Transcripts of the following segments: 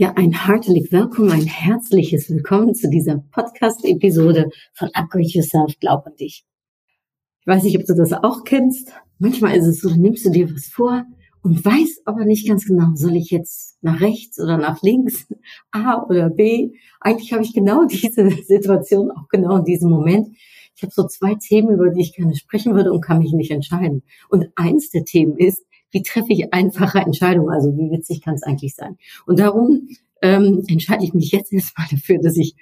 Ja, ein heartlich Willkommen, ein herzliches Willkommen zu dieser Podcast-Episode von Upgrade Yourself, Glaub an dich. Ich weiß nicht, ob du das auch kennst. Manchmal ist es so, dann nimmst du dir was vor und weißt aber nicht ganz genau, soll ich jetzt nach rechts oder nach links, A oder B. Eigentlich habe ich genau diese Situation, auch genau in diesem Moment. Ich habe so zwei Themen, über die ich gerne sprechen würde und kann mich nicht entscheiden. Und eins der Themen ist, wie treffe ich einfache Entscheidungen? Also wie witzig kann es eigentlich sein? Und darum ähm, entscheide ich mich jetzt erstmal dafür, dass ich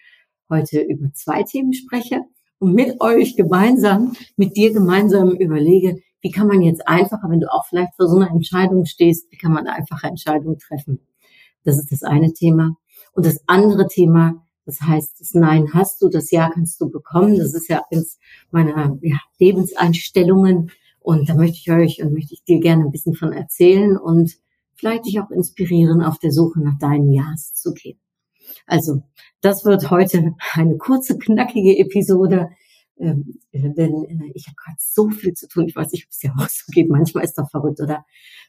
heute über zwei Themen spreche und mit euch gemeinsam, mit dir gemeinsam überlege, wie kann man jetzt einfacher, wenn du auch vielleicht vor so einer Entscheidung stehst, wie kann man einfache Entscheidungen treffen? Das ist das eine Thema. Und das andere Thema, das heißt, das Nein hast du, das Ja kannst du bekommen. Das ist ja eins meiner ja, Lebenseinstellungen, und da möchte ich euch und möchte ich dir gerne ein bisschen von erzählen und vielleicht dich auch inspirieren, auf der Suche nach deinen Ja's zu gehen. Also, das wird heute eine kurze, knackige Episode, ähm, denn äh, ich habe gerade so viel zu tun. Ich weiß nicht, ob es dir auch so geht. Manchmal ist doch verrückt, oder?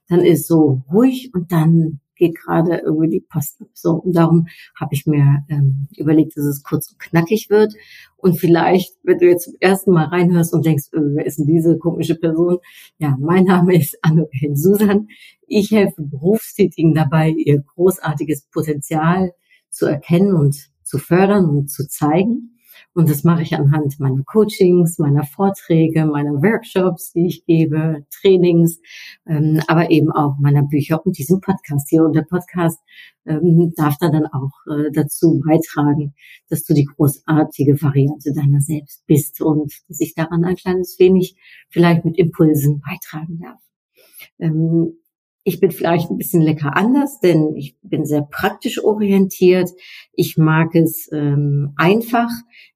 Dann ist so ruhig und dann geht gerade irgendwie die Post ab. So, und darum habe ich mir ähm, überlegt, dass es kurz und knackig wird. Und vielleicht, wenn du jetzt zum ersten Mal reinhörst und denkst, äh, wer ist denn diese komische Person? Ja, mein Name ist Anne Susan. Ich helfe Berufstätigen dabei, ihr großartiges Potenzial zu erkennen und zu fördern und zu zeigen. Und das mache ich anhand meiner Coachings, meiner Vorträge, meiner Workshops, die ich gebe, Trainings, ähm, aber eben auch meiner Bücher und diesem Podcast hier. Und der Podcast ähm, darf da dann auch äh, dazu beitragen, dass du die großartige Variante deiner selbst bist und dass ich daran ein kleines wenig vielleicht mit Impulsen beitragen darf. Ähm, ich bin vielleicht ein bisschen lecker anders, denn ich bin sehr praktisch orientiert. Ich mag es ähm, einfach.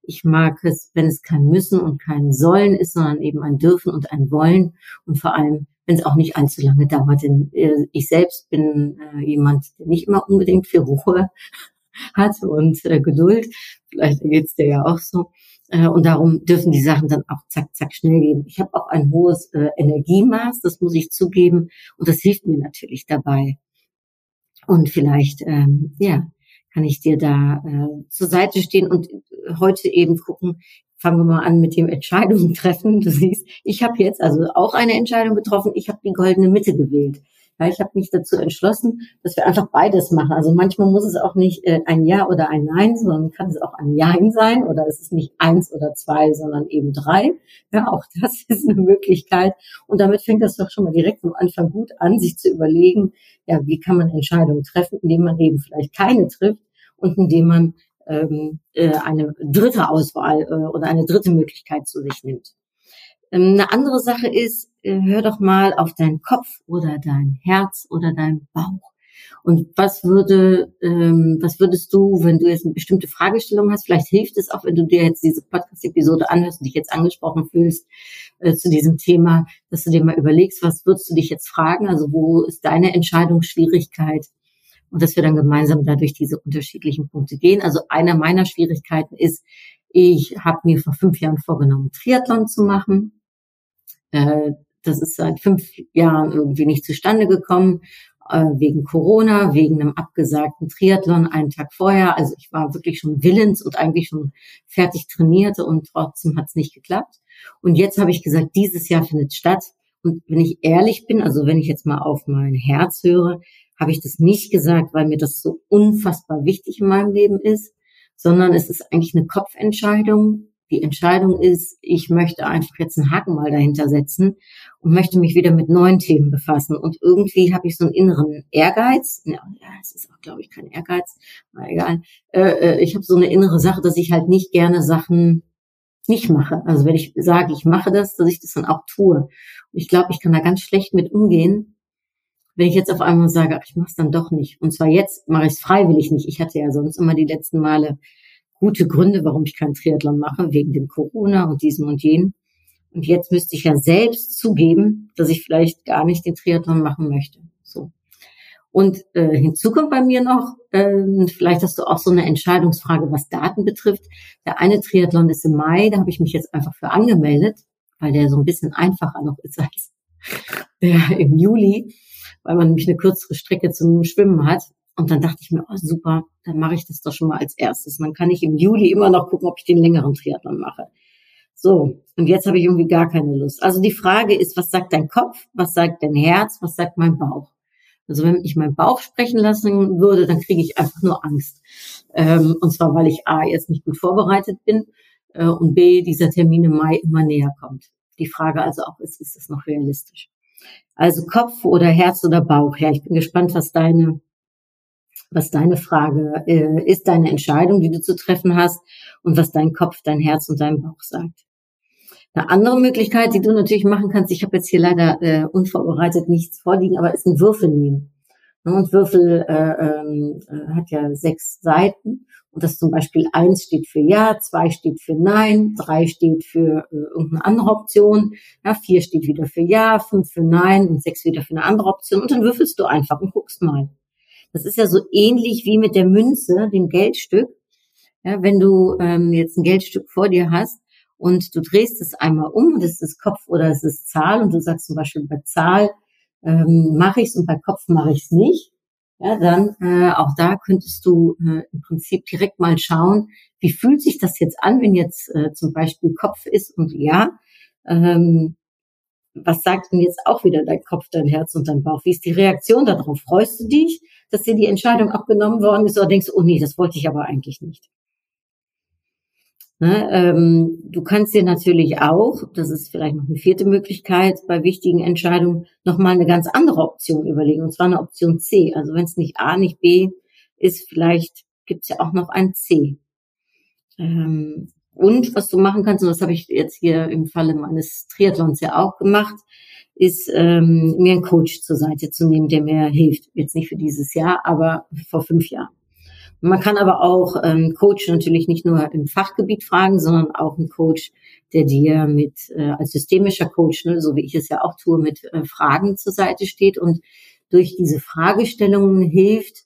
Ich mag es, wenn es kein Müssen und kein Sollen ist, sondern eben ein Dürfen und ein Wollen. Und vor allem, wenn es auch nicht allzu lange dauert. Denn äh, ich selbst bin äh, jemand, der nicht immer unbedingt viel Ruhe hat und äh, Geduld. Vielleicht geht's dir ja auch so. Äh, und darum dürfen die Sachen dann auch zack, zack schnell gehen. Ich habe auch ein hohes äh, Energiemaß, das muss ich zugeben. Und das hilft mir natürlich dabei. Und vielleicht, ähm, ja, kann ich dir da äh, zur Seite stehen und heute eben gucken, fangen wir mal an mit dem Entscheidungen treffen. Du siehst, ich habe jetzt also auch eine Entscheidung getroffen. Ich habe die goldene Mitte gewählt. Ja, ich habe mich dazu entschlossen, dass wir einfach beides machen. Also manchmal muss es auch nicht äh, ein Ja oder ein Nein, sondern kann es auch ein Jein sein oder es ist nicht eins oder zwei, sondern eben drei. Ja, auch das ist eine Möglichkeit. Und damit fängt das doch schon mal direkt am Anfang gut an, sich zu überlegen, ja, wie kann man Entscheidungen treffen, indem man eben vielleicht keine trifft und indem man ähm, äh, eine dritte Auswahl äh, oder eine dritte Möglichkeit zu sich nimmt. Ähm, eine andere Sache ist, hör doch mal auf deinen Kopf oder dein Herz oder dein Bauch. Und was würde, ähm, was würdest du, wenn du jetzt eine bestimmte Fragestellung hast, vielleicht hilft es auch, wenn du dir jetzt diese Podcast-Episode anhörst und dich jetzt angesprochen fühlst äh, zu diesem Thema, dass du dir mal überlegst, was würdest du dich jetzt fragen? Also wo ist deine Entscheidungsschwierigkeit? Und dass wir dann gemeinsam dadurch diese unterschiedlichen Punkte gehen. Also einer meiner Schwierigkeiten ist, ich habe mir vor fünf Jahren vorgenommen, Triathlon zu machen. Äh, das ist seit fünf Jahren irgendwie nicht zustande gekommen, äh, wegen Corona, wegen einem abgesagten Triathlon einen Tag vorher. Also ich war wirklich schon willens und eigentlich schon fertig trainierte und trotzdem hat es nicht geklappt. Und jetzt habe ich gesagt, dieses Jahr findet statt. Und wenn ich ehrlich bin, also wenn ich jetzt mal auf mein Herz höre, habe ich das nicht gesagt, weil mir das so unfassbar wichtig in meinem Leben ist, sondern es ist eigentlich eine Kopfentscheidung, die Entscheidung ist, ich möchte einfach jetzt einen Haken mal dahinter setzen und möchte mich wieder mit neuen Themen befassen. Und irgendwie habe ich so einen inneren Ehrgeiz. Ja, es ist auch, glaube ich, kein Ehrgeiz, aber egal. Äh, äh, ich habe so eine innere Sache, dass ich halt nicht gerne Sachen nicht mache. Also wenn ich sage, ich mache das, dass ich das dann auch tue. Und ich glaube, ich kann da ganz schlecht mit umgehen, wenn ich jetzt auf einmal sage, ich mache es dann doch nicht. Und zwar jetzt mache ich es freiwillig nicht. Ich hatte ja sonst immer die letzten Male gute Gründe, warum ich keinen Triathlon mache, wegen dem Corona und diesem und jenem. Und jetzt müsste ich ja selbst zugeben, dass ich vielleicht gar nicht den Triathlon machen möchte. So. Und äh, hinzu kommt bei mir noch, äh, vielleicht hast du auch so eine Entscheidungsfrage, was Daten betrifft. Der eine Triathlon ist im Mai, da habe ich mich jetzt einfach für angemeldet, weil der so ein bisschen einfacher noch ist als der im Juli, weil man nämlich eine kürzere Strecke zum Schwimmen hat. Und dann dachte ich mir, oh super, dann mache ich das doch schon mal als erstes. Und dann kann ich im Juli immer noch gucken, ob ich den längeren Triathlon mache. So, und jetzt habe ich irgendwie gar keine Lust. Also die Frage ist, was sagt dein Kopf, was sagt dein Herz, was sagt mein Bauch? Also wenn ich meinen Bauch sprechen lassen würde, dann kriege ich einfach nur Angst. Ähm, und zwar, weil ich A, jetzt nicht gut vorbereitet bin äh, und B, dieser Termin im Mai immer näher kommt. Die Frage also auch ist, ist das noch realistisch? Also Kopf oder Herz oder Bauch? Ja, ich bin gespannt, was deine was deine Frage äh, ist, deine Entscheidung, die du zu treffen hast und was dein Kopf, dein Herz und dein Bauch sagt. Eine andere Möglichkeit, die du natürlich machen kannst, ich habe jetzt hier leider äh, unvorbereitet nichts vorliegen, aber ist ein Würfel nehmen. Ne, und Würfel äh, ähm, äh, hat ja sechs Seiten. Und das zum Beispiel eins steht für Ja, zwei steht für Nein, drei steht für äh, irgendeine andere Option, ja, vier steht wieder für Ja, fünf für Nein und sechs wieder für eine andere Option. Und dann würfelst du einfach und guckst mal. Das ist ja so ähnlich wie mit der Münze, dem Geldstück. Ja, wenn du ähm, jetzt ein Geldstück vor dir hast und du drehst es einmal um und es ist Kopf oder es ist Zahl und du sagst zum Beispiel bei Zahl ähm, mache ich es und bei Kopf mache ich es nicht, ja, dann äh, auch da könntest du äh, im Prinzip direkt mal schauen, wie fühlt sich das jetzt an, wenn jetzt äh, zum Beispiel Kopf ist und ja, ähm, was sagt denn jetzt auch wieder dein Kopf, dein Herz und dein Bauch? Wie ist die Reaktion darauf? Freust du dich, dass dir die Entscheidung abgenommen worden ist oder denkst oh nee, das wollte ich aber eigentlich nicht? Ne, ähm, du kannst dir natürlich auch, das ist vielleicht noch eine vierte Möglichkeit, bei wichtigen Entscheidungen nochmal eine ganz andere Option überlegen, und zwar eine Option C. Also wenn es nicht A, nicht B ist, vielleicht gibt es ja auch noch ein C. Ähm, und was du machen kannst, und das habe ich jetzt hier im Falle meines Triathlons ja auch gemacht, ist ähm, mir einen Coach zur Seite zu nehmen, der mir hilft. Jetzt nicht für dieses Jahr, aber vor fünf Jahren. Man kann aber auch ähm, Coach natürlich nicht nur im Fachgebiet fragen, sondern auch einen Coach, der dir mit äh, als systemischer Coach, ne, so wie ich es ja auch tue, mit äh, Fragen zur Seite steht und durch diese Fragestellungen hilft,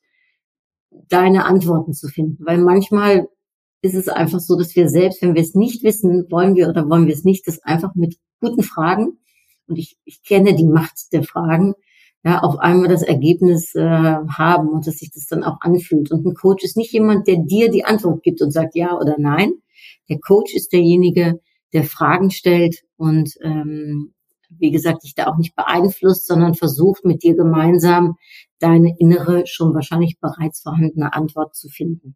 deine Antworten zu finden. Weil manchmal ist es einfach so, dass wir selbst, wenn wir es nicht wissen, wollen wir oder wollen wir es nicht, das einfach mit guten Fragen, und ich, ich kenne die Macht der Fragen, ja, auf einmal das Ergebnis äh, haben und dass sich das dann auch anfühlt. Und ein Coach ist nicht jemand, der dir die Antwort gibt und sagt ja oder nein. Der Coach ist derjenige, der Fragen stellt und ähm, wie gesagt, dich da auch nicht beeinflusst, sondern versucht mit dir gemeinsam deine innere, schon wahrscheinlich bereits vorhandene Antwort zu finden.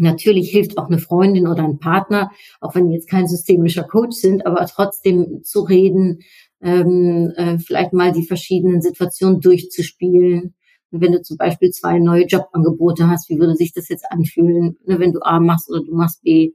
Natürlich hilft auch eine Freundin oder ein Partner, auch wenn die jetzt kein systemischer Coach sind, aber trotzdem zu reden, ähm, äh, vielleicht mal die verschiedenen Situationen durchzuspielen. Wenn du zum Beispiel zwei neue Jobangebote hast, wie würde sich das jetzt anfühlen, ne, wenn du A machst oder du machst B?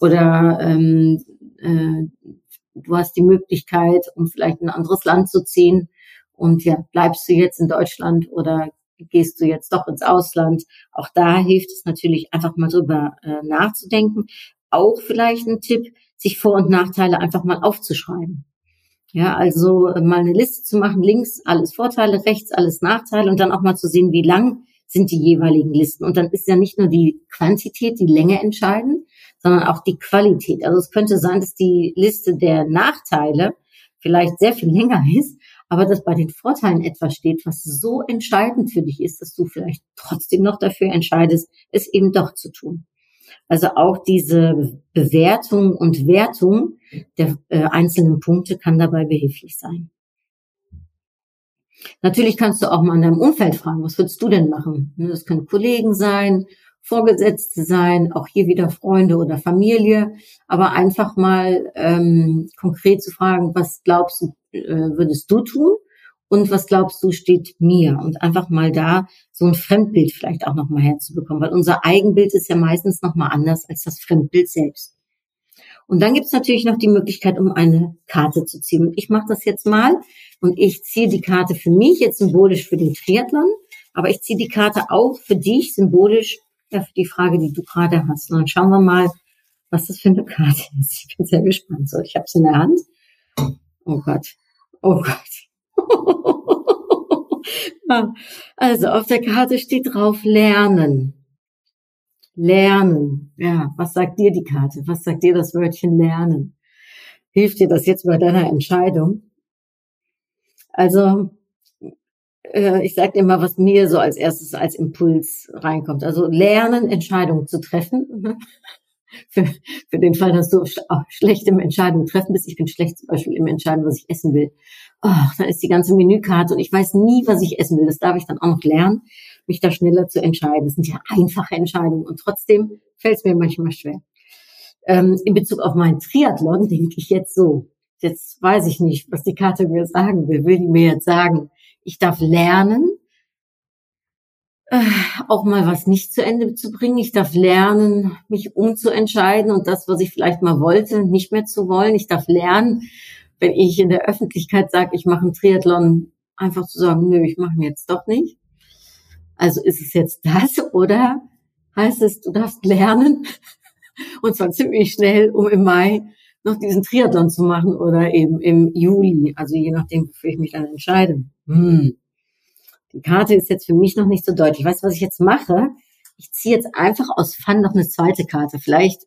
Oder ähm, äh, du hast die Möglichkeit, um vielleicht in ein anderes Land zu ziehen. Und ja, bleibst du jetzt in Deutschland oder gehst du jetzt doch ins Ausland? Auch da hilft es natürlich einfach mal drüber äh, nachzudenken. Auch vielleicht ein Tipp, sich Vor- und Nachteile einfach mal aufzuschreiben. Ja, also äh, mal eine Liste zu machen, links alles Vorteile, rechts alles Nachteile und dann auch mal zu sehen, wie lang sind die jeweiligen Listen. Und dann ist ja nicht nur die Quantität, die Länge entscheidend, sondern auch die Qualität. Also es könnte sein, dass die Liste der Nachteile vielleicht sehr viel länger ist, aber dass bei den Vorteilen etwas steht, was so entscheidend für dich ist, dass du vielleicht trotzdem noch dafür entscheidest, es eben doch zu tun. Also auch diese Bewertung und Wertung der äh, einzelnen Punkte kann dabei behilflich sein. Natürlich kannst du auch mal in deinem Umfeld fragen, was würdest du denn machen? Ne, das können Kollegen sein, Vorgesetzte sein, auch hier wieder Freunde oder Familie, aber einfach mal ähm, konkret zu fragen, was glaubst du, äh, würdest du tun? und was glaubst du steht mir und einfach mal da so ein Fremdbild vielleicht auch noch mal herzubekommen, weil unser Eigenbild ist ja meistens noch mal anders als das Fremdbild selbst. Und dann gibt es natürlich noch die Möglichkeit, um eine Karte zu ziehen. Und ich mache das jetzt mal und ich ziehe die Karte für mich jetzt symbolisch für den Triathlon, aber ich ziehe die Karte auch für dich symbolisch ja, für die Frage, die du gerade hast. Und dann schauen wir mal, was das für eine Karte ist. Ich bin sehr gespannt. So, ich habe es in der Hand. Oh Gott. Oh Gott. also auf der Karte steht drauf Lernen. Lernen. Ja, was sagt dir die Karte? Was sagt dir das Wörtchen Lernen? Hilft dir das jetzt bei deiner Entscheidung? Also, äh, ich sage dir mal, was mir so als erstes als Impuls reinkommt. Also lernen, Entscheidungen zu treffen. Für, für den Fall, dass du schlecht im Entscheidungen treffen bist. Ich bin schlecht zum Beispiel im Entscheiden, was ich essen will. Oh, da ist die ganze Menükarte und ich weiß nie, was ich essen will. Das darf ich dann auch noch lernen mich da schneller zu entscheiden. Das sind ja einfache Entscheidungen und trotzdem fällt es mir manchmal schwer. Ähm, in Bezug auf meinen Triathlon denke ich jetzt so. Jetzt weiß ich nicht, was die Karte mir sagen will. Will die mir jetzt sagen, ich darf lernen, äh, auch mal was nicht zu Ende zu bringen. Ich darf lernen, mich umzuentscheiden und das, was ich vielleicht mal wollte, nicht mehr zu wollen. Ich darf lernen, wenn ich in der Öffentlichkeit sage, ich mache einen Triathlon, einfach zu sagen, nö, ich mache ihn jetzt doch nicht. Also ist es jetzt das oder heißt es, du darfst lernen und zwar ziemlich schnell, um im Mai noch diesen Triathlon zu machen oder eben im Juli, also je nachdem, wofür ich mich dann entscheide. Hm. Die Karte ist jetzt für mich noch nicht so deutlich. Weißt du, was ich jetzt mache? Ich ziehe jetzt einfach aus Fun noch eine zweite Karte. Vielleicht,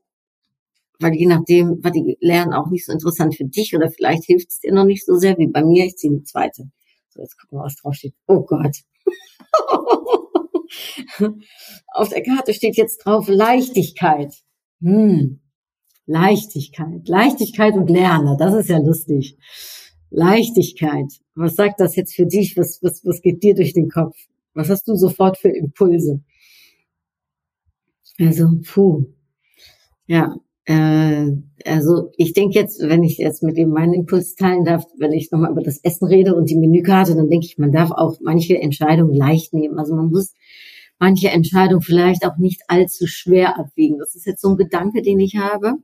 weil je nachdem, was die lernen, auch nicht so interessant für dich oder vielleicht hilft es dir noch nicht so sehr wie bei mir. Ich ziehe eine zweite. So, jetzt gucken wir, was drauf steht. Oh Gott. Auf der Karte steht jetzt drauf Leichtigkeit. Hm. Leichtigkeit. Leichtigkeit und Lerne. Das ist ja lustig. Leichtigkeit. Was sagt das jetzt für dich? Was, was, was geht dir durch den Kopf? Was hast du sofort für Impulse? Also, puh. Ja, äh, also ich denke jetzt, wenn ich jetzt mit ihm meinen Impuls teilen darf, wenn ich nochmal über das Essen rede und die Menükarte, dann denke ich, man darf auch manche Entscheidungen leicht nehmen. Also man muss manche Entscheidungen vielleicht auch nicht allzu schwer abwiegen. Das ist jetzt so ein Gedanke, den ich habe.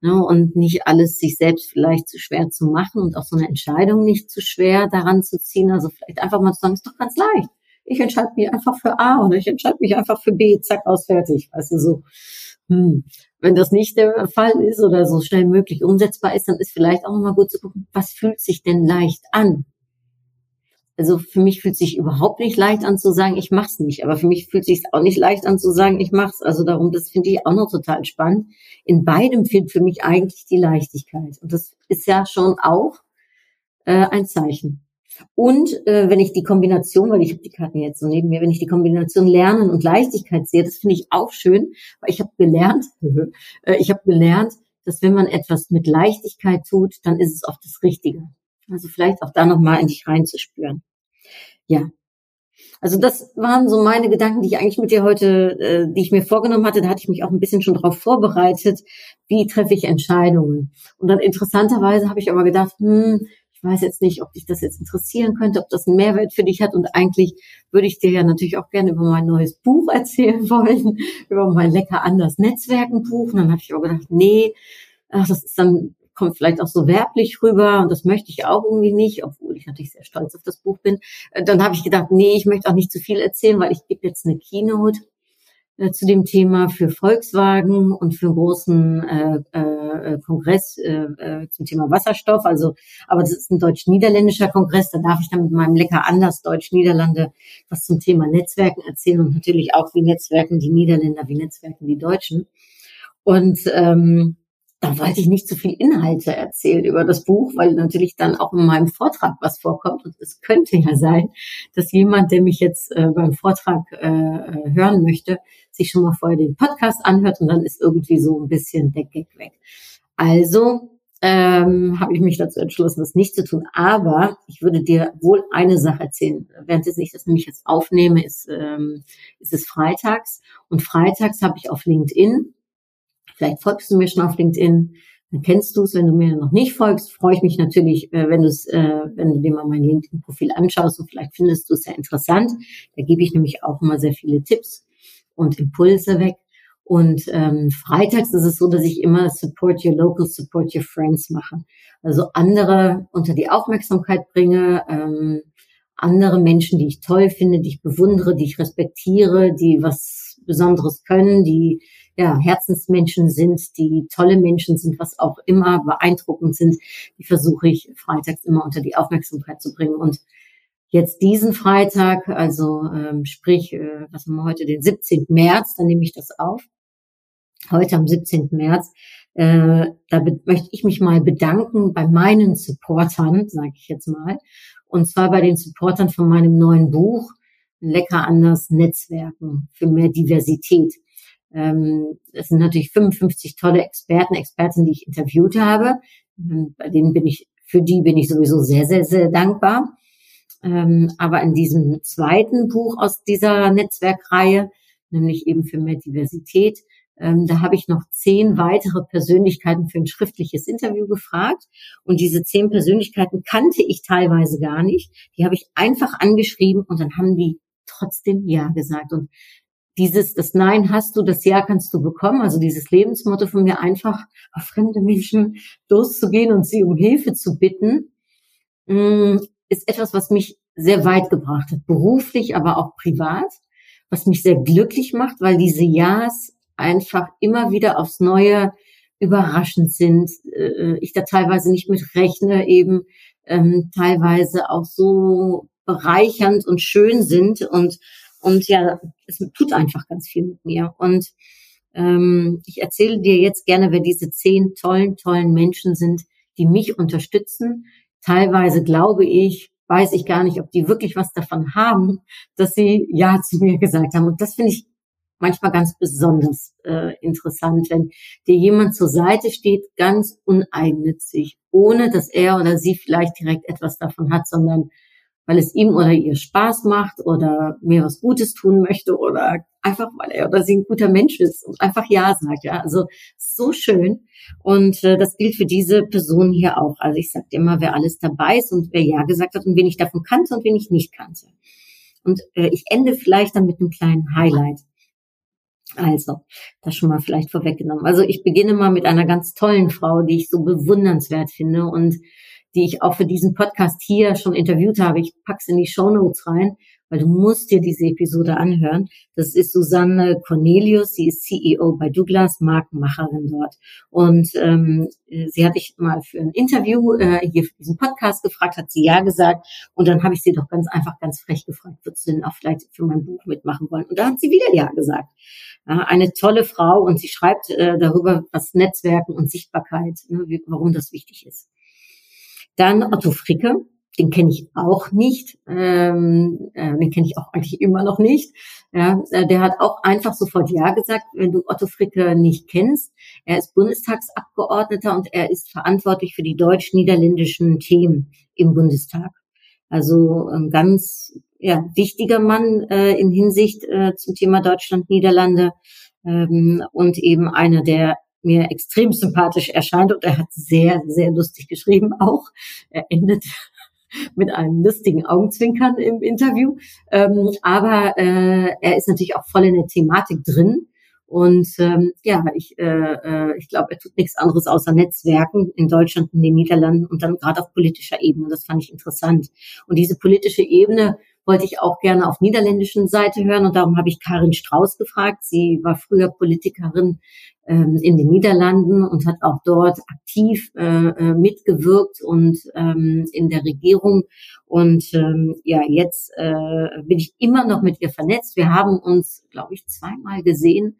Ne, und nicht alles sich selbst vielleicht zu schwer zu machen und auch so eine Entscheidung nicht zu schwer daran zu ziehen. Also vielleicht einfach mal zu sagen, ist doch ganz leicht. Ich entscheide mich einfach für A oder ich entscheide mich einfach für B, zack, aus, fertig. Weißt du, so. Hm. Wenn das nicht der Fall ist oder so schnell möglich umsetzbar ist, dann ist vielleicht auch nochmal gut zu gucken, was fühlt sich denn leicht an? Also für mich fühlt sich überhaupt nicht leicht an zu sagen, ich mach's nicht. Aber für mich fühlt sich auch nicht leicht an zu sagen, ich mach's. Also darum, das finde ich auch noch total spannend. In beidem fehlt für mich eigentlich die Leichtigkeit. Und das ist ja schon auch äh, ein Zeichen. Und äh, wenn ich die Kombination, weil ich habe die Karten jetzt so neben mir, wenn ich die Kombination Lernen und Leichtigkeit sehe, das finde ich auch schön, weil ich habe gelernt, äh, ich habe gelernt, dass wenn man etwas mit Leichtigkeit tut, dann ist es oft das Richtige. Also vielleicht auch da nochmal in dich reinzuspüren. Ja. Also das waren so meine Gedanken, die ich eigentlich mit dir heute, äh, die ich mir vorgenommen hatte. Da hatte ich mich auch ein bisschen schon darauf vorbereitet, wie treffe ich Entscheidungen. Und dann interessanterweise habe ich aber gedacht, hm, ich weiß jetzt nicht, ob dich das jetzt interessieren könnte, ob das einen Mehrwert für dich hat. Und eigentlich würde ich dir ja natürlich auch gerne über mein neues Buch erzählen wollen, über mein lecker anders Netzwerken Buch. Und dann habe ich aber gedacht, nee, ach, das ist dann kommt vielleicht auch so werblich rüber und das möchte ich auch irgendwie nicht, obwohl ich natürlich sehr stolz auf das Buch bin. Äh, dann habe ich gedacht, nee, ich möchte auch nicht zu viel erzählen, weil ich gebe jetzt eine Keynote äh, zu dem Thema für Volkswagen und für einen großen äh, äh, Kongress äh, äh, zum Thema Wasserstoff. Also, aber das ist ein deutsch-niederländischer Kongress. Da darf ich dann mit meinem lecker anders Deutsch-Niederlande was zum Thema Netzwerken erzählen und natürlich auch wie Netzwerken die Niederländer, wie Netzwerken die Deutschen. Und ähm, da wollte ich nicht zu viel Inhalte erzählen über das Buch, weil natürlich dann auch in meinem Vortrag was vorkommt. Und es könnte ja sein, dass jemand, der mich jetzt äh, beim Vortrag äh, äh, hören möchte, sich schon mal vorher den Podcast anhört und dann ist irgendwie so ein bisschen der Gag weg. Also ähm, habe ich mich dazu entschlossen, das nicht zu tun. Aber ich würde dir wohl eine Sache erzählen. Während ich das nämlich jetzt aufnehme, ist, ähm, ist es freitags. Und freitags habe ich auf LinkedIn Vielleicht folgst du mir schon auf LinkedIn, dann kennst du es. Wenn du mir noch nicht folgst, freue ich mich natürlich, äh, wenn du es, äh, wenn du dir mal mein LinkedIn-Profil anschaust und vielleicht findest du es sehr interessant. Da gebe ich nämlich auch immer sehr viele Tipps und Impulse weg. Und ähm, freitags ist es so, dass ich immer Support Your Local, Support Your Friends mache. Also andere unter die Aufmerksamkeit bringe, ähm, andere Menschen, die ich toll finde, die ich bewundere, die ich respektiere, die was Besonderes können, die ja, Herzensmenschen sind, die tolle Menschen sind, was auch immer beeindruckend sind, die versuche ich freitags immer unter die Aufmerksamkeit zu bringen. Und jetzt diesen Freitag, also ähm, sprich, äh, was haben wir heute, den 17. März, dann nehme ich das auf. Heute am 17. März, äh, da möchte ich mich mal bedanken bei meinen Supportern, sage ich jetzt mal, und zwar bei den Supportern von meinem neuen Buch Lecker anders Netzwerken für mehr Diversität. Ähm, es sind natürlich 55 tolle Experten, Experten, die ich interviewt habe. Ähm, bei denen bin ich, für die bin ich sowieso sehr, sehr, sehr dankbar. Ähm, aber in diesem zweiten Buch aus dieser Netzwerkreihe, nämlich eben für mehr Diversität, ähm, da habe ich noch zehn weitere Persönlichkeiten für ein schriftliches Interview gefragt. Und diese zehn Persönlichkeiten kannte ich teilweise gar nicht. Die habe ich einfach angeschrieben und dann haben die trotzdem Ja gesagt. Und dieses, das Nein hast du, das Ja kannst du bekommen. Also dieses Lebensmotto von mir einfach auf fremde Menschen loszugehen und sie um Hilfe zu bitten, mm, ist etwas, was mich sehr weit gebracht hat. Beruflich, aber auch privat. Was mich sehr glücklich macht, weil diese Ja's einfach immer wieder aufs Neue überraschend sind. Äh, ich da teilweise nicht mit rechne, eben ähm, teilweise auch so bereichernd und schön sind und und ja, es tut einfach ganz viel mit mir. Und ähm, ich erzähle dir jetzt gerne, wer diese zehn tollen, tollen Menschen sind, die mich unterstützen. Teilweise glaube ich, weiß ich gar nicht, ob die wirklich was davon haben, dass sie Ja zu mir gesagt haben. Und das finde ich manchmal ganz besonders äh, interessant, wenn dir jemand zur Seite steht, ganz uneigennützig, ohne dass er oder sie vielleicht direkt etwas davon hat, sondern weil es ihm oder ihr Spaß macht oder mir was Gutes tun möchte oder einfach weil er oder sie ein guter Mensch ist und einfach Ja sagt. Ja, also so schön. Und äh, das gilt für diese Person hier auch. Also ich sage immer, wer alles dabei ist und wer Ja gesagt hat und wen ich davon kannte und wen ich nicht kannte. Und äh, ich ende vielleicht dann mit einem kleinen Highlight. Also, das schon mal vielleicht vorweggenommen. Also ich beginne mal mit einer ganz tollen Frau, die ich so bewundernswert finde und die ich auch für diesen Podcast hier schon interviewt habe. Ich pack's in die Show Notes rein, weil du musst dir diese Episode anhören. Das ist Susanne Cornelius, sie ist CEO bei Douglas, Markenmacherin dort. Und ähm, sie hatte ich mal für ein Interview äh, hier für diesen Podcast gefragt, hat sie ja gesagt. Und dann habe ich sie doch ganz einfach, ganz frech gefragt, würdest du denn auch vielleicht für mein Buch mitmachen wollen? Und da hat sie wieder ja gesagt. Ja, eine tolle Frau und sie schreibt äh, darüber, was Netzwerken und Sichtbarkeit, ne, wie, warum das wichtig ist. Dann Otto Fricke, den kenne ich auch nicht, ähm, äh, den kenne ich auch eigentlich immer noch nicht. Ja, äh, der hat auch einfach sofort Ja gesagt, wenn du Otto Fricke nicht kennst. Er ist Bundestagsabgeordneter und er ist verantwortlich für die deutsch-niederländischen Themen im Bundestag. Also ein ganz ja, wichtiger Mann äh, in Hinsicht äh, zum Thema Deutschland-Niederlande ähm, und eben einer der mir extrem sympathisch erscheint und er hat sehr, sehr lustig geschrieben auch. Er endet mit einem lustigen Augenzwinkern im Interview. Ähm, aber äh, er ist natürlich auch voll in der Thematik drin. Und ähm, ja, ich, äh, äh, ich glaube, er tut nichts anderes außer Netzwerken in Deutschland und den Niederlanden und dann gerade auf politischer Ebene. Das fand ich interessant. Und diese politische Ebene wollte ich auch gerne auf niederländischen Seite hören und darum habe ich Karin Strauß gefragt. Sie war früher Politikerin ähm, in den Niederlanden und hat auch dort aktiv äh, äh, mitgewirkt und ähm, in der Regierung. Und ähm, ja, jetzt äh, bin ich immer noch mit ihr vernetzt. Wir haben uns, glaube ich, zweimal gesehen.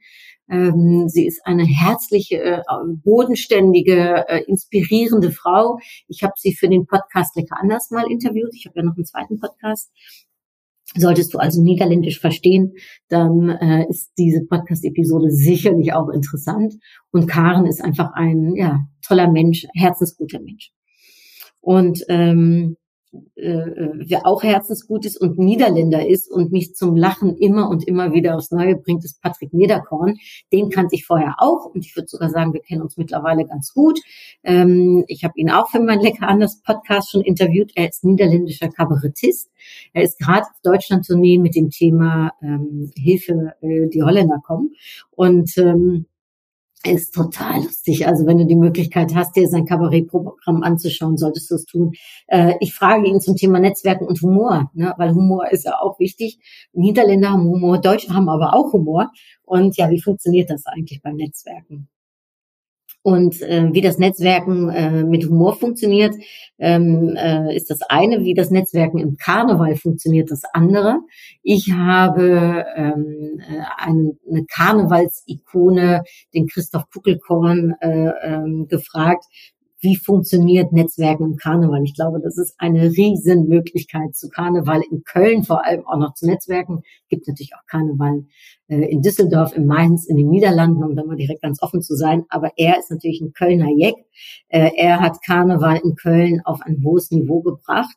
Ähm, sie ist eine herzliche, äh, bodenständige, äh, inspirierende Frau. Ich habe sie für den Podcast Lecker anders mal interviewt. Ich habe ja noch einen zweiten Podcast. Solltest du also Niederländisch verstehen, dann äh, ist diese Podcast-Episode sicherlich auch interessant. Und Karen ist einfach ein ja, toller Mensch, herzensguter Mensch. Und ähm, äh, wer auch herzensgut ist und Niederländer ist und mich zum Lachen immer und immer wieder aufs Neue bringt, ist Patrick Niederkorn. Den kannte ich vorher auch und ich würde sogar sagen, wir kennen uns mittlerweile ganz gut. Ähm, ich habe ihn auch für mein Lecker anders Podcast schon interviewt. Er ist niederländischer Kabarettist. Er ist gerade auf Deutschland-Tournee mit dem Thema ähm, Hilfe, äh, die Holländer kommen. Und ähm, ist total lustig. Also wenn du die Möglichkeit hast, dir sein Kabarettprogramm anzuschauen, solltest du es tun. Äh, ich frage ihn zum Thema Netzwerken und Humor, ne? weil Humor ist ja auch wichtig. Niederländer haben Humor, Deutsche haben aber auch Humor. Und ja, wie funktioniert das eigentlich beim Netzwerken? Und äh, wie das Netzwerken äh, mit Humor funktioniert, ähm, äh, ist das eine. Wie das Netzwerken im Karneval funktioniert, das andere. Ich habe ähm, äh, eine, eine Karnevalsikone, den Christoph Kuckelkorn, äh, ähm, gefragt, wie funktioniert Netzwerken im Karneval. Ich glaube, das ist eine Riesenmöglichkeit zu Karneval in Köln, vor allem auch noch zu Netzwerken. Gibt natürlich auch Karneval äh, in Düsseldorf, in Mainz, in den Niederlanden, um da mal direkt ganz offen zu sein. Aber er ist natürlich ein Kölner Jeck. Äh, er hat Karneval in Köln auf ein hohes Niveau gebracht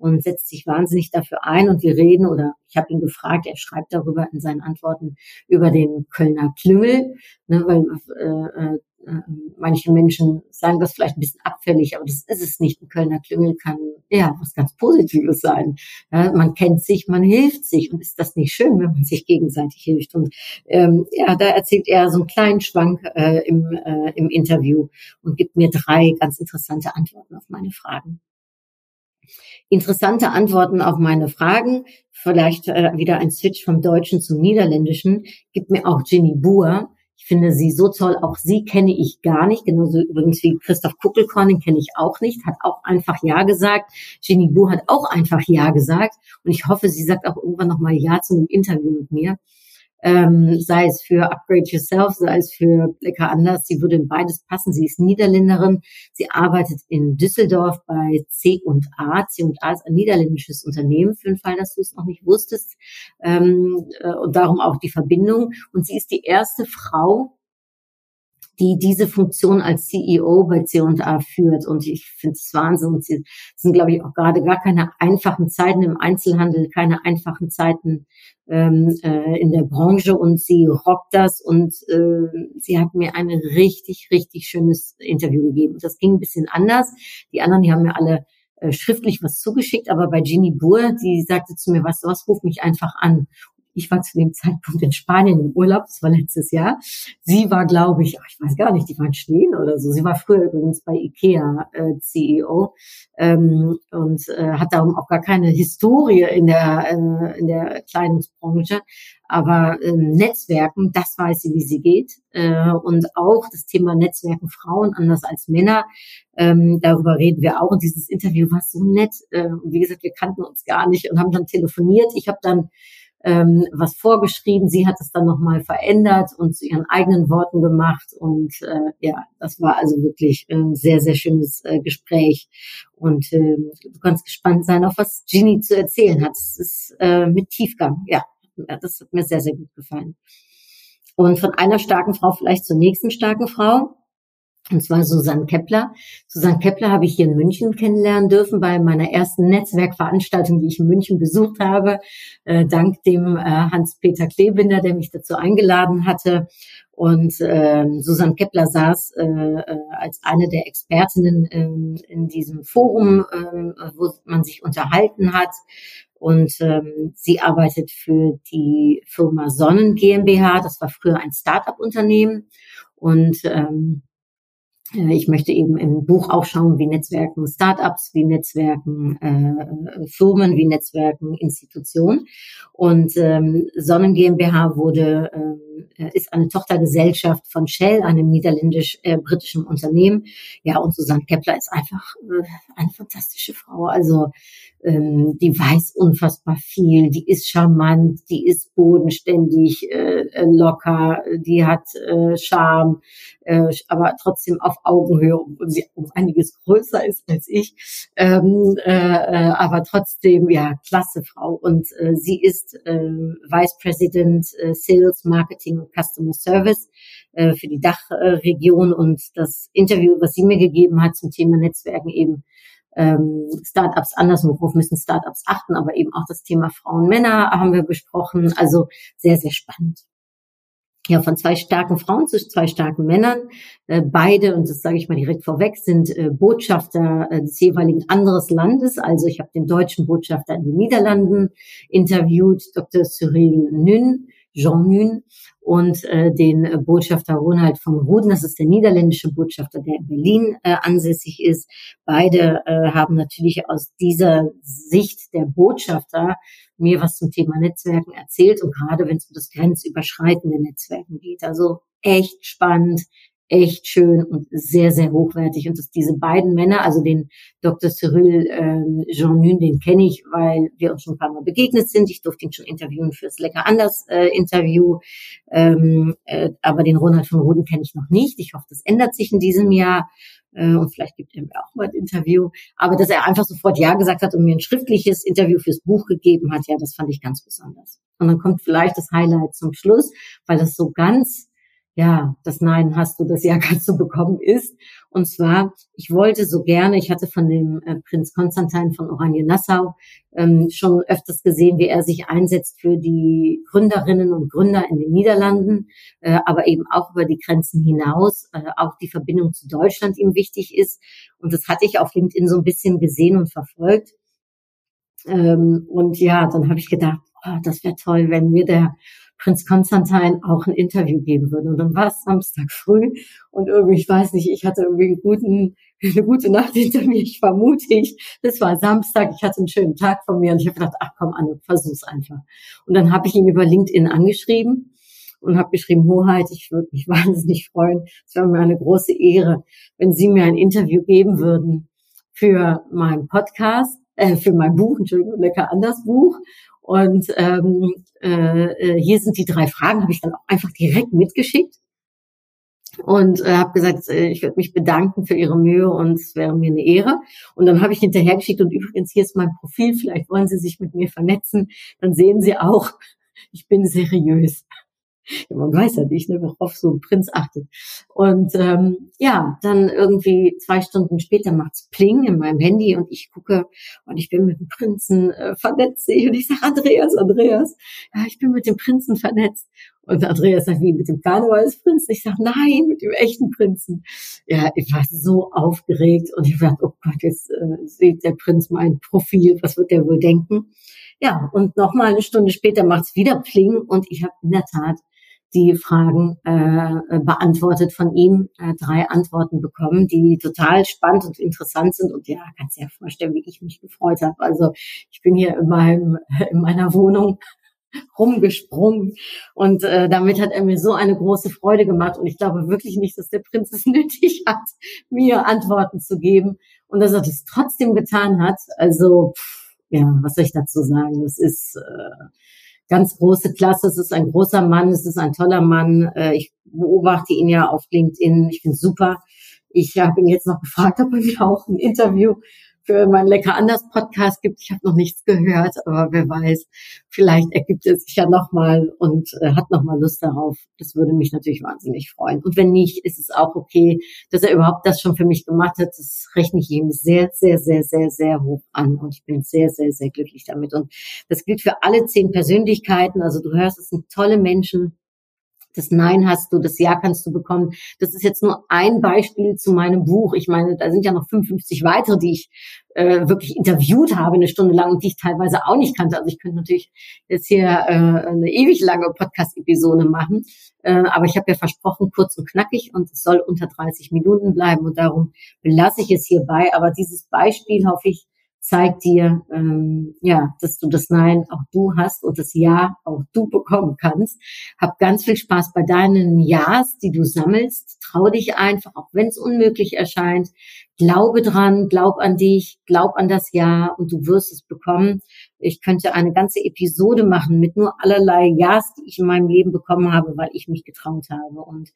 und setzt sich wahnsinnig dafür ein. Und wir reden, oder ich habe ihn gefragt, er schreibt darüber in seinen Antworten über den Kölner Klüngel, ne, weil äh, äh, äh, manche Menschen sagen das vielleicht ein bisschen abfällig, aber das ist es nicht. Ein Kölner Klüngel kann ja was ganz Positives sein. Ja, man kennt sich, man hilft sich und ist das nicht schön, wenn man sich gegenseitig hilft? Und ähm, ja, da erzählt er so einen kleinen Schwank äh, im, äh, im Interview und gibt mir drei ganz interessante Antworten auf meine Fragen. Interessante Antworten auf meine Fragen, vielleicht äh, wieder ein Switch vom Deutschen zum Niederländischen, gibt mir auch Ginny Buhr ich finde sie so toll. Auch sie kenne ich gar nicht. Genauso übrigens wie Christoph Kuckelkorn, den kenne ich auch nicht. Hat auch einfach Ja gesagt. Jenny Bu hat auch einfach Ja gesagt. Und ich hoffe, sie sagt auch irgendwann nochmal Ja zu einem Interview mit mir ähm, sei es für Upgrade Yourself, sei es für Lecker anders. Sie würde in beides passen. Sie ist Niederländerin. Sie arbeitet in Düsseldorf bei C&A. C&A ist ein niederländisches Unternehmen, für den Fall, dass du es noch nicht wusstest. Ähm, äh, und darum auch die Verbindung. Und sie ist die erste Frau, die diese Funktion als CEO bei C&A führt. Und ich finde es Wahnsinn. Und sie sind, glaube ich, auch gerade gar keine einfachen Zeiten im Einzelhandel, keine einfachen Zeiten ähm, äh, in der Branche. Und sie rockt das. Und äh, sie hat mir ein richtig, richtig schönes Interview gegeben. Das ging ein bisschen anders. Die anderen, die haben mir alle äh, schriftlich was zugeschickt, aber bei Ginny Buhr, die sagte zu mir, was, was, ruf mich einfach an. Ich war zu dem Zeitpunkt in Spanien im Urlaub, das war letztes Jahr. Sie war, glaube ich, ich weiß gar nicht, die war in Schweden oder so. Sie war früher übrigens bei Ikea äh, CEO ähm, und äh, hat darum auch gar keine Historie in der, äh, in der Kleidungsbranche. Aber ähm, Netzwerken, das weiß sie, wie sie geht. Äh, und auch das Thema Netzwerken Frauen anders als Männer, ähm, darüber reden wir auch. Und dieses Interview war so nett. Äh, und wie gesagt, wir kannten uns gar nicht und haben dann telefoniert. Ich habe dann ähm, was vorgeschrieben. Sie hat es dann nochmal verändert und zu ihren eigenen Worten gemacht. Und äh, ja, das war also wirklich ein sehr, sehr schönes äh, Gespräch. Und äh, du kannst gespannt sein, auf was Ginny zu erzählen hat. Es ist äh, mit Tiefgang. Ja, das hat mir sehr, sehr gut gefallen. Und von einer starken Frau vielleicht zur nächsten starken Frau. Und zwar Susanne Kepler. Susanne Kepler habe ich hier in München kennenlernen dürfen bei meiner ersten Netzwerkveranstaltung, die ich in München besucht habe, äh, dank dem äh, Hans-Peter Klebinder, der mich dazu eingeladen hatte. Und äh, Susanne Kepler saß äh, äh, als eine der Expertinnen äh, in diesem Forum, äh, wo man sich unterhalten hat. Und ähm, sie arbeitet für die Firma Sonnen GmbH. Das war früher ein Start-up-Unternehmen. Und ähm, äh, ich möchte eben im Buch auch schauen, wie Netzwerken Startups, wie Netzwerken äh, Firmen, wie Netzwerken Institutionen. Und ähm, Sonnen GmbH wurde äh, ist eine Tochtergesellschaft von Shell, einem niederländisch-britischen äh, Unternehmen. Ja, und Susanne Kepler ist einfach äh, eine fantastische Frau. Also ähm, die weiß unfassbar viel, die ist charmant, die ist bodenständig, äh, äh locker, die hat äh, Charme, äh, aber trotzdem auf Augenhöhe, obwohl sie um einiges größer ist als ich, ähm, äh, äh, aber trotzdem, ja, klasse Frau. Und äh, sie ist äh, Vice President äh, Sales, Marketing und Customer Service äh, für die Dachregion und das Interview, was sie mir gegeben hat zum Thema Netzwerken eben, ähm, Startups anders, worauf müssen Startups achten, aber eben auch das Thema Frauen, Männer haben wir besprochen. Also sehr, sehr spannend ja, von zwei starken Frauen zu zwei starken Männern. Äh, beide, und das sage ich mal direkt vorweg, sind äh, Botschafter äh, des jeweiligen anderes Landes. Also ich habe den deutschen Botschafter in den Niederlanden interviewt, Dr. Cyril Nün, Jean Nün, und äh, den Botschafter Ronald von Ruden, das ist der niederländische Botschafter, der in Berlin äh, ansässig ist. Beide äh, haben natürlich aus dieser Sicht der Botschafter mir was zum Thema Netzwerken erzählt und gerade wenn es um das grenzüberschreitende Netzwerken geht. Also echt spannend, echt schön und sehr, sehr hochwertig. Und dass diese beiden Männer, also den Dr. Cyril ähm, Jean Nun, den kenne ich, weil wir uns schon ein paar Mal begegnet sind. Ich durfte ihn schon interviewen fürs Lecker Anders äh, Interview. Ähm, äh, aber den Ronald von Ruden kenne ich noch nicht. Ich hoffe, das ändert sich in diesem Jahr. Äh, und vielleicht gibt er mir auch mal ein Interview. Aber dass er einfach sofort Ja gesagt hat und mir ein schriftliches Interview fürs Buch gegeben hat, ja, das fand ich ganz besonders. Und dann kommt vielleicht das Highlight zum Schluss, weil das so ganz ja, das Nein hast du, das Ja kannst du bekommen ist. Und zwar, ich wollte so gerne, ich hatte von dem äh, Prinz Konstantin von Oranien-Nassau ähm, schon öfters gesehen, wie er sich einsetzt für die Gründerinnen und Gründer in den Niederlanden, äh, aber eben auch über die Grenzen hinaus, äh, auch die Verbindung zu Deutschland ihm wichtig ist. Und das hatte ich auf LinkedIn so ein bisschen gesehen und verfolgt. Ähm, und ja, dann habe ich gedacht, oh, das wäre toll, wenn mir der Prinz Konstantin auch ein Interview geben würde. Und dann war es Samstag früh und irgendwie, ich weiß nicht, ich hatte irgendwie einen guten, eine gute Nacht hinter mir, ich vermute ich. Das war Samstag, ich hatte einen schönen Tag von mir und ich habe gedacht, ach komm, Anne, versuch's einfach. Und dann habe ich ihn über LinkedIn angeschrieben und habe geschrieben, Hoheit, ich würde mich wahnsinnig freuen. Es wäre mir eine große Ehre, wenn Sie mir ein Interview geben würden für meinen Podcast, äh, für mein Buch, Entschuldigung, lecker anders Buch. Und ähm, äh, äh, hier sind die drei Fragen, habe ich dann auch einfach direkt mitgeschickt und äh, habe gesagt, äh, ich würde mich bedanken für Ihre Mühe und es wäre mir eine Ehre. Und dann habe ich hinterhergeschickt und übrigens hier ist mein Profil, vielleicht wollen Sie sich mit mir vernetzen, dann sehen Sie auch, ich bin seriös. Ja, man weiß ja nicht, ne, worauf so ein Prinz achtet. Und ähm, ja, dann irgendwie zwei Stunden später macht's Pling in meinem Handy und ich gucke und ich bin mit dem Prinzen äh, vernetzt. Und ich sage, Andreas, Andreas, ja, ich bin mit dem Prinzen vernetzt. Und Andreas sagt, wie mit dem Karnevalsprinzen? Ich sage, nein, mit dem echten Prinzen. Ja, ich war so aufgeregt und ich dachte, oh Gott, jetzt äh, sieht der Prinz mein Profil, was wird der wohl denken? Ja, und nochmal eine Stunde später macht's wieder Pling und ich habe in der Tat die Fragen äh, beantwortet von ihm, äh, drei Antworten bekommen, die total spannend und interessant sind. Und ja, kannst dir ja vorstellen, wie ich mich gefreut habe. Also ich bin hier in, meinem, in meiner Wohnung rumgesprungen und äh, damit hat er mir so eine große Freude gemacht und ich glaube wirklich nicht, dass der Prinz es nötig hat, mir Antworten zu geben und dass er das trotzdem getan hat. Also pff, ja, was soll ich dazu sagen? Das ist äh, ganz große Klasse. Es ist ein großer Mann, es ist ein toller Mann. Äh, ich beobachte ihn ja auf LinkedIn. Ich finde super. Ich habe ihn jetzt noch gefragt, ob er mir auch ein Interview für mein Lecker anders Podcast gibt. Ich habe noch nichts gehört, aber wer weiß, vielleicht ergibt es sich ja nochmal und äh, hat nochmal Lust darauf. Das würde mich natürlich wahnsinnig freuen. Und wenn nicht, ist es auch okay, dass er überhaupt das schon für mich gemacht hat. Das rechne ich ihm sehr, sehr, sehr, sehr, sehr hoch an und ich bin sehr, sehr, sehr glücklich damit. Und das gilt für alle zehn Persönlichkeiten. Also du hörst, es sind tolle Menschen das Nein hast du, das Ja kannst du bekommen. Das ist jetzt nur ein Beispiel zu meinem Buch. Ich meine, da sind ja noch 55 weitere, die ich äh, wirklich interviewt habe eine Stunde lang und die ich teilweise auch nicht kannte. Also ich könnte natürlich jetzt hier äh, eine ewig lange Podcast-Episode machen. Äh, aber ich habe ja versprochen, kurz und knackig und es soll unter 30 Minuten bleiben und darum belasse ich es hierbei. Aber dieses Beispiel hoffe ich, zeigt dir, ähm, ja, dass du das Nein auch du hast und das Ja auch du bekommen kannst. Hab ganz viel Spaß bei deinen Ja's, die du sammelst. Trau dich einfach, auch wenn es unmöglich erscheint. Glaube dran, glaub an dich, glaub an das Ja und du wirst es bekommen. Ich könnte eine ganze Episode machen mit nur allerlei Ja's, die ich in meinem Leben bekommen habe, weil ich mich getraut habe. Und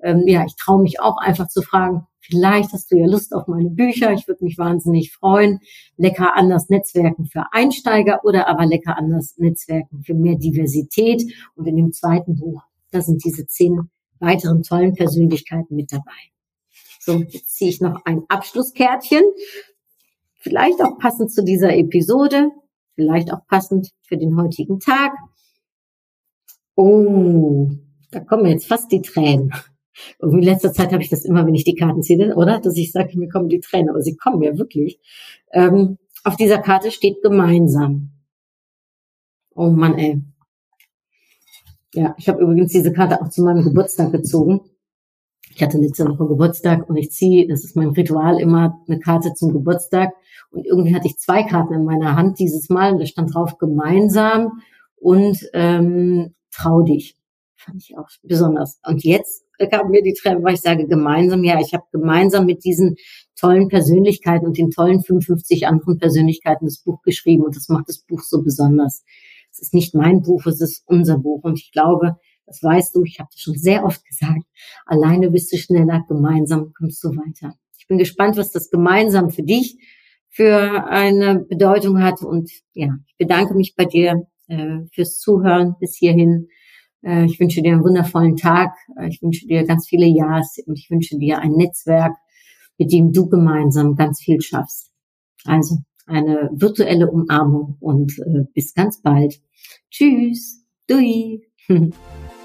ähm, ja, ich traue mich auch einfach zu fragen, vielleicht hast du ja Lust auf meine Bücher. Ich würde mich wahnsinnig freuen. Lecker anders Netzwerken für Einsteiger oder aber lecker anders Netzwerken für mehr Diversität. Und in dem zweiten Buch, da sind diese zehn weiteren tollen Persönlichkeiten mit dabei. So, jetzt ziehe ich noch ein Abschlusskärtchen Vielleicht auch passend zu dieser Episode, vielleicht auch passend für den heutigen Tag. Oh, da kommen jetzt fast die Tränen. Und in letzter Zeit habe ich das immer, wenn ich die Karten ziehe, oder? Dass ich sage, mir kommen die Tränen, aber sie kommen ja wirklich. Ähm, auf dieser Karte steht gemeinsam. Oh Mann, ey. Ja, ich habe übrigens diese Karte auch zu meinem Geburtstag gezogen. Ich hatte letzte Woche Geburtstag und ich ziehe, das ist mein Ritual, immer eine Karte zum Geburtstag. Und irgendwie hatte ich zwei Karten in meiner Hand dieses Mal und da stand drauf gemeinsam und ähm, trau dich. Fand ich auch besonders. Und jetzt kam mir die Tränen, weil ich sage gemeinsam, ja, ich habe gemeinsam mit diesen tollen Persönlichkeiten und den tollen 55 anderen Persönlichkeiten das Buch geschrieben und das macht das Buch so besonders. Es ist nicht mein Buch, es ist unser Buch und ich glaube, das weißt du, ich habe das schon sehr oft gesagt, alleine bist du schneller, gemeinsam kommst du weiter. Ich bin gespannt, was das gemeinsam für dich für eine Bedeutung hat und ja, ich bedanke mich bei dir äh, fürs Zuhören bis hierhin. Äh, ich wünsche dir einen wundervollen Tag. Äh, ich wünsche dir ganz viele Ja's und ich wünsche dir ein Netzwerk, mit dem du gemeinsam ganz viel schaffst. Also eine virtuelle Umarmung und äh, bis ganz bald. Tschüss. Dui. 哼